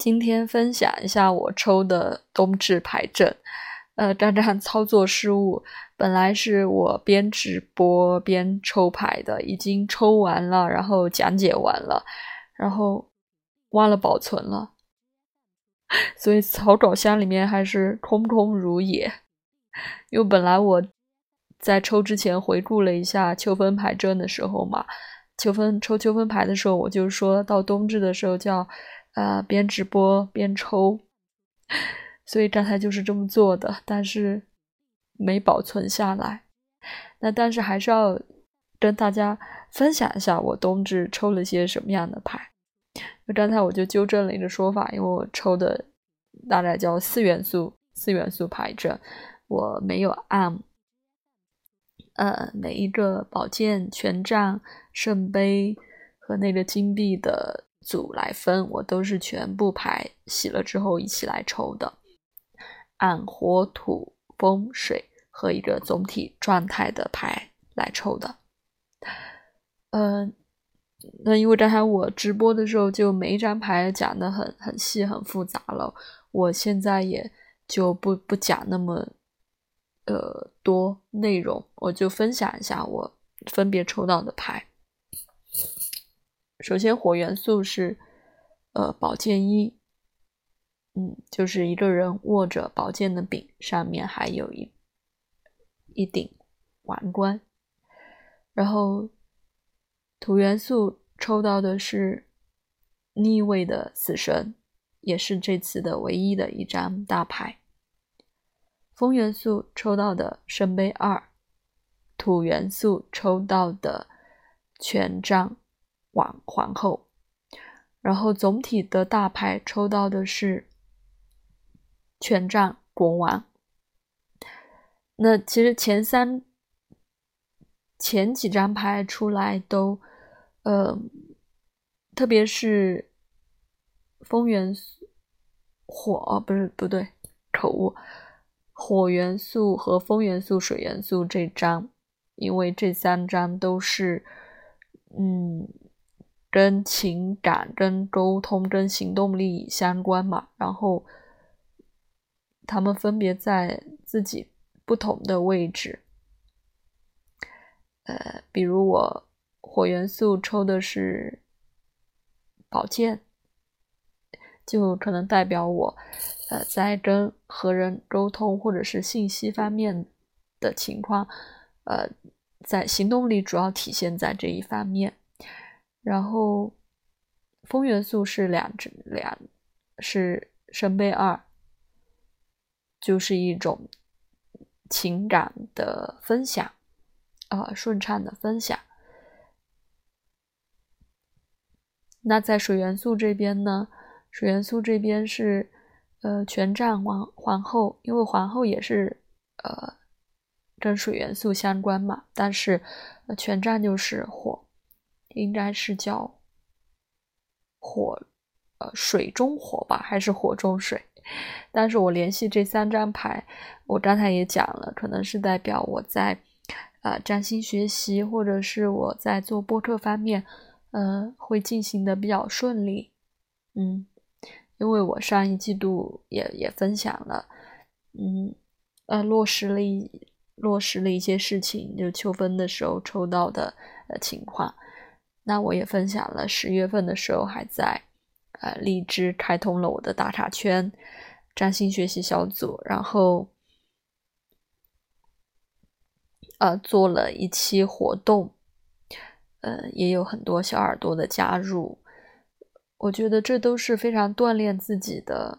今天分享一下我抽的冬至牌阵。呃，刚刚操作失误，本来是我边直播边抽牌的，已经抽完了，然后讲解完了，然后忘了保存了，所以草稿箱里面还是空空如也。因为本来我在抽之前回顾了一下秋分牌阵的时候嘛，秋分抽秋分牌的时候，我就说到冬至的时候叫。呃，边直播边抽，所以刚才就是这么做的，但是没保存下来。那但是还是要跟大家分享一下我冬至抽了些什么样的牌。那刚才我就纠正了一个说法，因为我抽的大概叫四元素四元素牌阵，我没有按呃每一个宝剑、权杖、圣杯和那个金币的。组来分，我都是全部牌洗了之后一起来抽的，按火、土、风、水和一个总体状态的牌来抽的。嗯，那因为刚才我直播的时候就每一张牌讲的很很细很复杂了，我现在也就不不讲那么呃多内容，我就分享一下我分别抽到的牌。首先，火元素是，呃，宝剑一，嗯，就是一个人握着宝剑的柄，上面还有一一顶王冠。然后，土元素抽到的是逆位的死神，也是这次的唯一的一张大牌。风元素抽到的圣杯二，土元素抽到的权杖。王皇后，然后总体的大牌抽到的是权杖国王。那其实前三前几张牌出来都，呃，特别是风元素火哦，不是不对，口误，火元素和风元素、水元素这张，因为这三张都是，嗯。跟情感、跟沟通、跟行动力相关嘛，然后他们分别在自己不同的位置。呃，比如我火元素抽的是宝剑，就可能代表我呃在跟和人沟通或者是信息方面的情况，呃，在行动力主要体现在这一方面。然后，风元素是两只两，是圣杯二，就是一种情感的分享，啊，顺畅的分享。那在水元素这边呢？水元素这边是呃权杖皇皇后，因为皇后也是呃跟水元素相关嘛，但是权杖就是火。应该是叫火，呃，水中火吧，还是火中水？但是我联系这三张牌，我刚才也讲了，可能是代表我在呃占星学习，或者是我在做播客方面，呃，会进行的比较顺利。嗯，因为我上一季度也也分享了，嗯，呃，落实了一落实了一些事情，就秋分的时候抽到的呃情况。那我也分享了，十月份的时候还在，呃，荔枝开通了我的打卡圈，占星学习小组，然后，呃，做了一期活动，呃，也有很多小耳朵的加入，我觉得这都是非常锻炼自己的，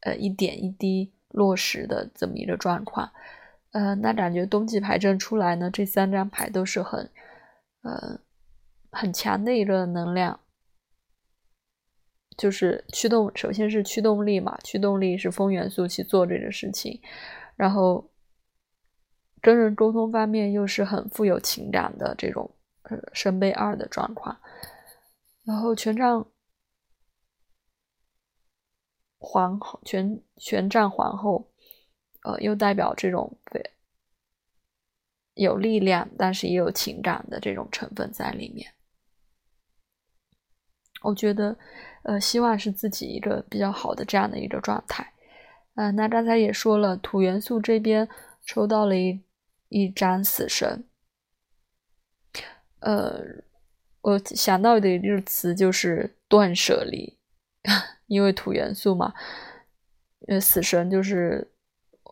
呃，一点一滴落实的这么一个状况，呃，那感觉冬季牌阵出来呢，这三张牌都是很，呃。很强的一个能量，就是驱动。首先是驱动力嘛，驱动力是风元素去做这个事情，然后跟人沟通方面又是很富有情感的这种呃圣杯二的状况，然后权杖皇后，权权杖皇后，呃，又代表这种对有力量，但是也有情感的这种成分在里面。我觉得，呃，希望是自己一个比较好的这样的一个状态。啊，那刚才也说了，土元素这边抽到了一一张死神。呃，我想到的一个词就是断舍离，因为土元素嘛，呃，死神就是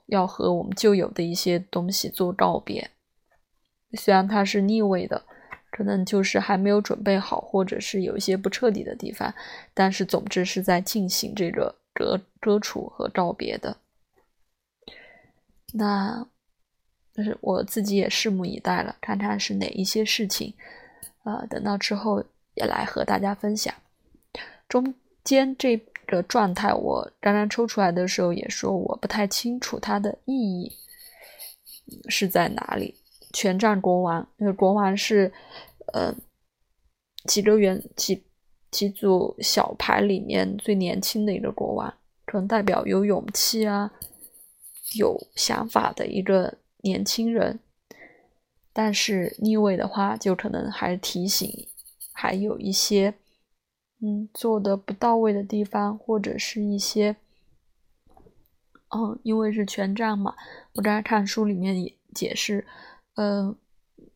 要和我们旧有的一些东西做告别。虽然它是逆位的，可能就是还没有准备好，或者是有一些不彻底的地方，但是总之是在进行这个割割除和告别的。那，就是我自己也拭目以待了，看看是哪一些事情，呃，等到之后也来和大家分享。中间这个状态，我刚刚抽出来的时候也说，我不太清楚它的意义是在哪里。权杖国王，那个国王是，呃，几个元几几组小牌里面最年轻的一个国王，可能代表有勇气啊，有想法的一个年轻人。但是逆位的话，就可能还提醒，还有一些，嗯，做的不到位的地方，或者是一些，嗯，因为是权杖嘛，我刚才看书里面也解释。呃，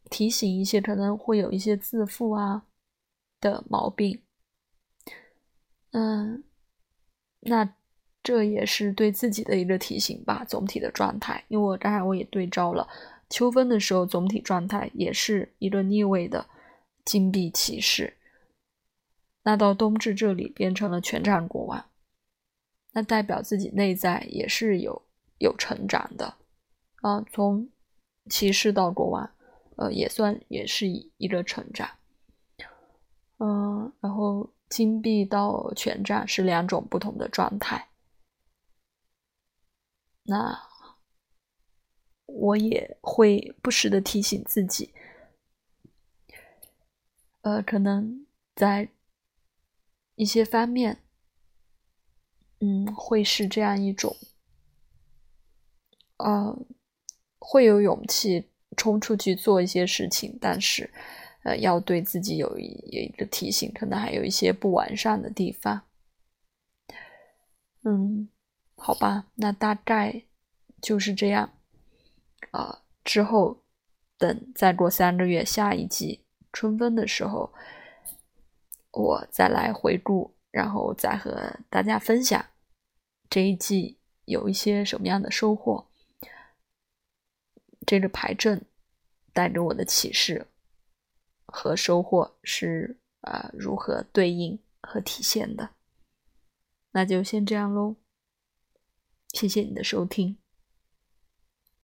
提醒一些可能会有一些自负啊的毛病，嗯，那这也是对自己的一个提醒吧。总体的状态，因为我刚才我也对照了秋分的时候，总体状态也是一个逆位的金币骑士，那到冬至这里变成了权杖国王，那代表自己内在也是有有成长的啊，从。骑士到国王，呃，也算也是一个成长，嗯，然后金币到权杖是两种不同的状态。那我也会不时的提醒自己，呃，可能在一些方面，嗯，会是这样一种，呃。会有勇气冲出去做一些事情，但是，呃，要对自己有一有一个提醒，可能还有一些不完善的地方。嗯，好吧，那大概就是这样。啊，之后等再过三个月，下一季春分的时候，我再来回顾，然后再和大家分享这一季有一些什么样的收获。这个牌阵带给我的启示和收获是啊，如何对应和体现的？那就先这样喽，谢谢你的收听。